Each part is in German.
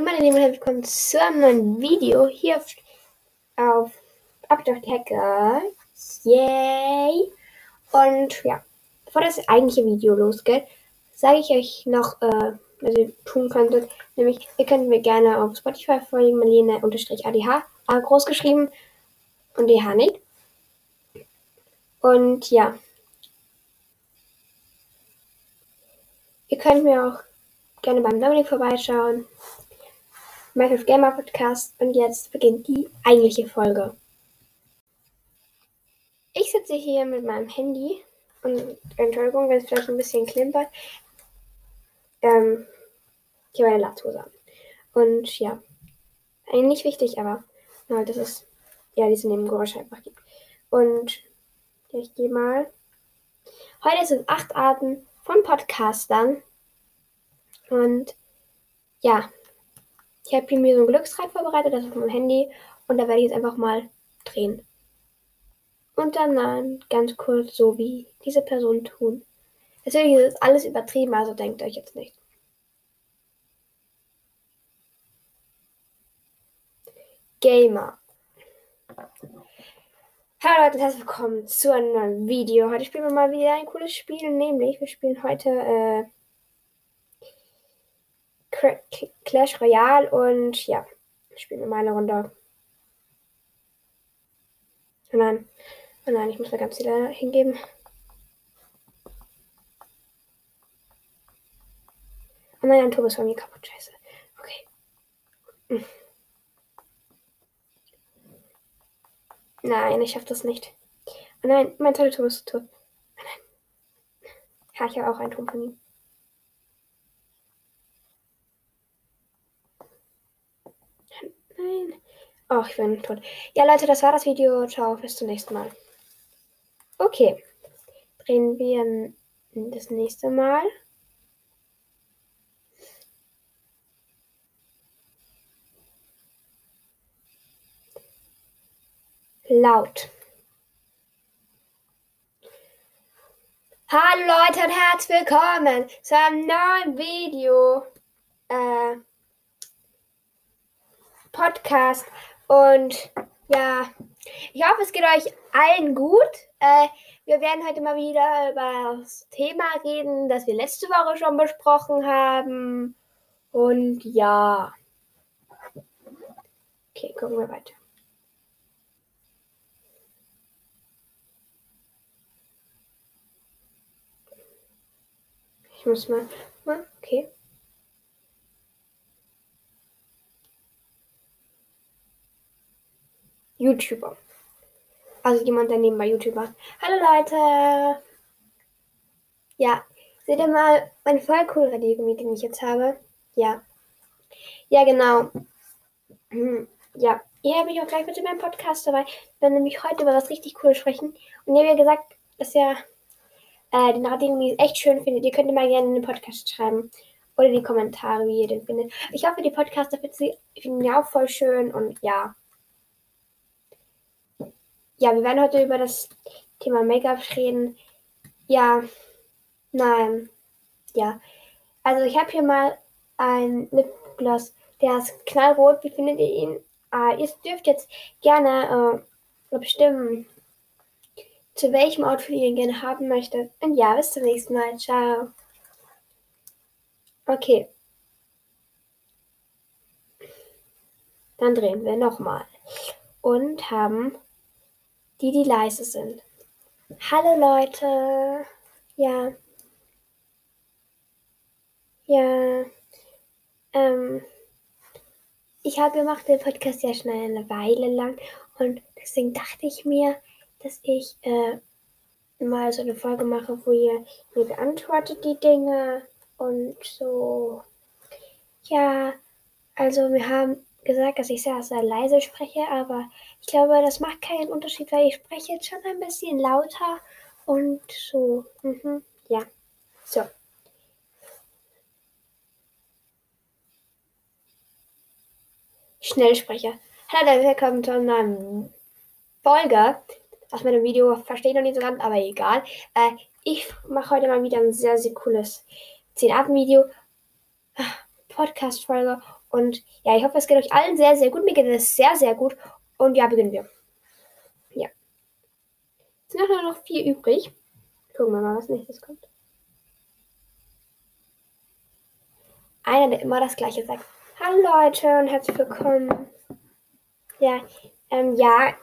meine Lieben, herzlich willkommen zu einem neuen Video hier auf, auf Update Hacker. Yay! Und ja, bevor das eigentliche Video losgeht, sage ich euch noch, äh, was ihr tun könntet. Nämlich, ihr könnt mir gerne auf Spotify folgen, Marlene-ADH, A groß geschrieben und DH nicht. Und ja. Ihr könnt mir auch gerne beim Dominik vorbeischauen. Minecraft Gamer Podcast und jetzt beginnt die eigentliche Folge. Ich sitze hier mit meinem Handy und Entschuldigung, wenn es vielleicht ein bisschen klimpert. Ähm, ich habe eine Latzhose an. Und ja, eigentlich nicht wichtig, aber ja, das ist ja diese Nebengeräusche einfach gibt. Und ja, ich gehe mal. Heute sind acht Arten von Podcastern und ja, ich habe hier mir so ein Glücksrad vorbereitet, das ist meinem Handy. Und da werde ich jetzt einfach mal drehen. Und dann, ganz kurz so wie diese Person tun. Natürlich ist alles übertrieben, also denkt euch jetzt nicht. Gamer. Hallo Leute, herzlich willkommen zu einem neuen Video. Heute spielen wir mal wieder ein cooles Spiel, nämlich wir spielen heute äh, Clash Royale und ja, spielen wir mal eine Runde. Oh nein, oh nein, ich muss da ganz viele hingeben. Oh nein, ein Turbo ist von mir kaputt, scheiße. Okay. Hm. Nein, ich schaff das nicht. Oh nein, mein toller Turbo ist tot. Oh nein. Ja, ich habe auch einen Turm von ihm. Nein. Oh, ich bin tot. Ja, Leute, das war das Video. Ciao, bis zum nächsten Mal. Okay. Drehen wir das nächste Mal. Laut. Hallo Leute und herzlich willkommen zu einem neuen Video. Äh, Podcast. Und ja, ich hoffe, es geht euch allen gut. Äh, wir werden heute mal wieder über das Thema reden, das wir letzte Woche schon besprochen haben. Und ja. Okay, gucken wir weiter. Ich muss mal. Okay. YouTuber. Also jemand, der nebenbei YouTuber. Hallo Leute! Ja, seht ihr mal mein voll cool Radiergummi, den ich jetzt habe? Ja. Ja, genau. Hm, ja, ihr habt mich auch gleich mit in meinem Podcast dabei. Wir werden nämlich heute über was richtig cool sprechen. Und ihr habt ja gesagt, dass ihr äh, den Radiergummi echt schön findet. Ihr könnt mal gerne in den Podcast schreiben. Oder die Kommentare, wie ihr den findet. Ich hoffe, die Podcaster finden ihn auch voll schön. Und ja ja, wir werden heute über das Thema Make-up reden. Ja, nein, ja. Also ich habe hier mal ein Lipgloss, der ist knallrot. Wie findet ihr ihn? Äh, ihr dürft jetzt gerne äh, bestimmen, zu welchem Outfit ihr ihn gerne haben möchtet. Und ja, bis zum nächsten Mal. Ciao. Okay. Dann drehen wir nochmal. Und haben die, die leise sind. Hallo Leute. Ja. Ja. Ähm. Ich habe gemacht den Podcast ja schon eine Weile lang und deswegen dachte ich mir, dass ich äh, mal so eine Folge mache, wo ihr mir beantwortet die Dinge und so. Ja, also wir haben gesagt, dass ich sehr, sehr leise spreche, aber ich glaube, das macht keinen Unterschied, weil ich spreche jetzt schon ein bisschen lauter und so. Mhm. Ja. So. Schnellsprecher. Hallo, willkommen zu einer Folge. Aus meinem Video verstehe noch nicht so ganz, aber egal. Äh, ich mache heute mal wieder ein sehr, sehr cooles 10-Arten-Video. Ah, Podcast-Folge Und ja, ich hoffe, es geht euch allen sehr, sehr gut. Mir geht es sehr, sehr gut. Und ja, beginnen wir. Ja. Es sind noch vier übrig. Gucken wir mal, was nächstes kommt. Einer, der immer das gleiche sagt. Hallo Leute und herzlich willkommen. Ja, ähm, ja,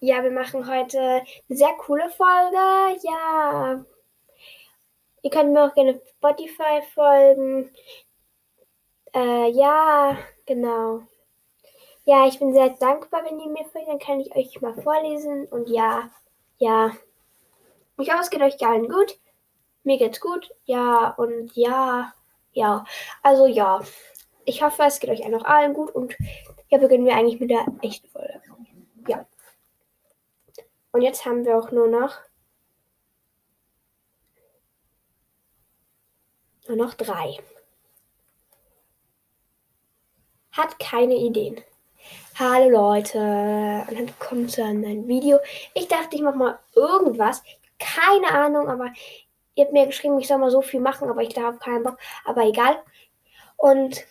ja, wir machen heute eine sehr coole Folge. Ja. Ihr könnt mir auch gerne Spotify folgen. Äh, ja, genau. Ja, ich bin sehr dankbar, wenn ihr mir folgt, dann kann ich euch mal vorlesen. Und ja, ja. Ich hoffe, es geht euch allen gut. Mir geht's gut. Ja, und ja, ja. Also ja. Ich hoffe, es geht euch noch allen gut. Und ja, beginnen wir eigentlich mit der echten Folge. Ja. Und jetzt haben wir auch nur noch nur noch drei. Hat keine Ideen. Hallo Leute und willkommen zu einem neuen Video. Ich dachte, ich mache mal irgendwas. Keine Ahnung, aber ihr habt mir geschrieben, ich soll mal so viel machen, aber ich habe keinen Bock. Aber egal. Und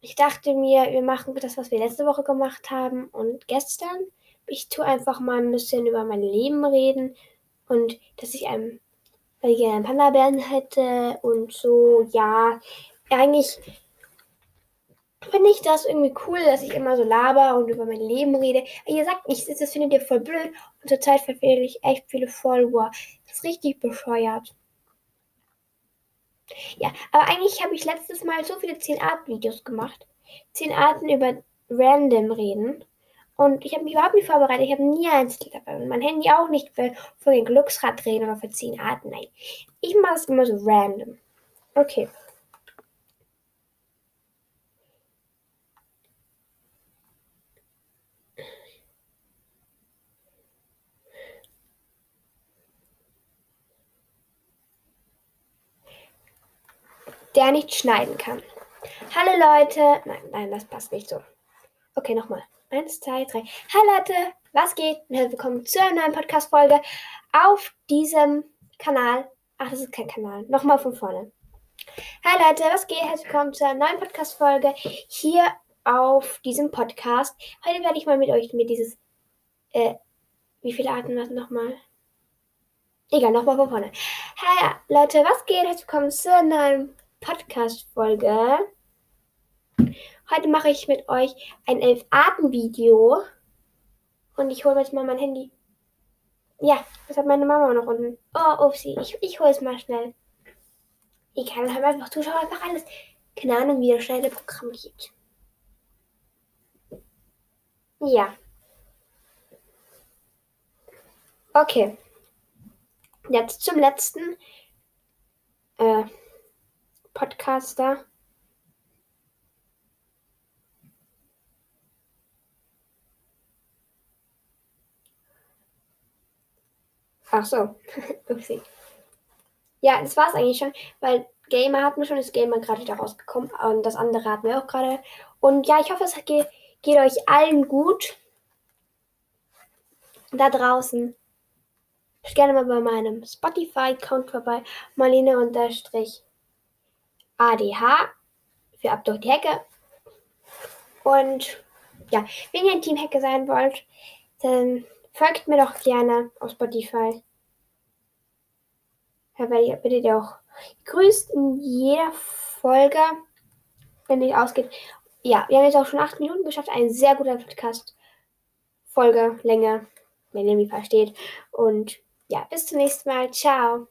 ich dachte mir, wir machen das, was wir letzte Woche gemacht haben und gestern. Ich tue einfach mal ein bisschen über mein Leben reden und dass ich einem, weil ich gerne einen Panda-Bären hätte und so, ja. Eigentlich finde ich das irgendwie cool, dass ich immer so laber und über mein Leben rede. Ihr sagt nicht, das findet ihr voll blöd und zurzeit verfehle ich echt viele Follower. Das ist richtig bescheuert. Ja, aber eigentlich habe ich letztes Mal so viele 10-Art-Videos gemacht. 10 Arten über random reden. Und ich habe mich überhaupt nicht vorbereitet. Ich habe nie eins dabei. Und mein Handy auch nicht für, für den Glücksrad drehen oder für 10 Arten. Nein. Ich mache es immer so random. Okay. Der nicht schneiden kann. Hallo Leute. Nein, nein, das passt nicht so. Okay, nochmal. Eins, zwei, drei. Hallo Leute, was geht? Willkommen zu einer neuen Podcast-Folge auf diesem Kanal. Ach, das ist kein Kanal. Nochmal von vorne. Hi Leute, was geht? Herzlich willkommen zu einer neuen Podcast-Folge hier auf diesem Podcast. Heute werde ich mal mit euch mit dieses. Äh, wie viele Arten waren nochmal? Egal, nochmal von vorne. Hi Leute, was geht? Herzlich willkommen zu neuen Podcast-Folge. Heute mache ich mit euch ein Elf-Arten-Video. Und ich hole jetzt mal mein Handy. Ja, das hat meine Mama noch unten. Oh, upsie. Ich, ich hole es mal schnell. Dann haben wir einfach Zuschauer einfach alles. Keine Ahnung, wie das schnelle Programm geht. Ja. Okay. Jetzt zum letzten. Äh, Podcaster. Ach so. Upsi. Ja, das war es eigentlich schon, weil Gamer hatten wir schon, ist Gamer gerade wieder rausgekommen und das andere hatten wir auch gerade. Und ja, ich hoffe, es geht, geht euch allen gut da draußen. Schaut gerne mal bei meinem Spotify-Account vorbei. Marlene unterstrich ADH für Ab durch die Hecke. Und ja, wenn ihr ein Team Hecke sein wollt, dann folgt mir doch gerne auf Spotify. Da werdet ihr auch grüßt in jeder Folge, wenn nicht ausgeht. Ja, wir haben jetzt auch schon acht Minuten geschafft. Ein sehr guter Podcast. Folge, Länge, wenn ihr mich versteht. Und ja, bis zum nächsten Mal. Ciao.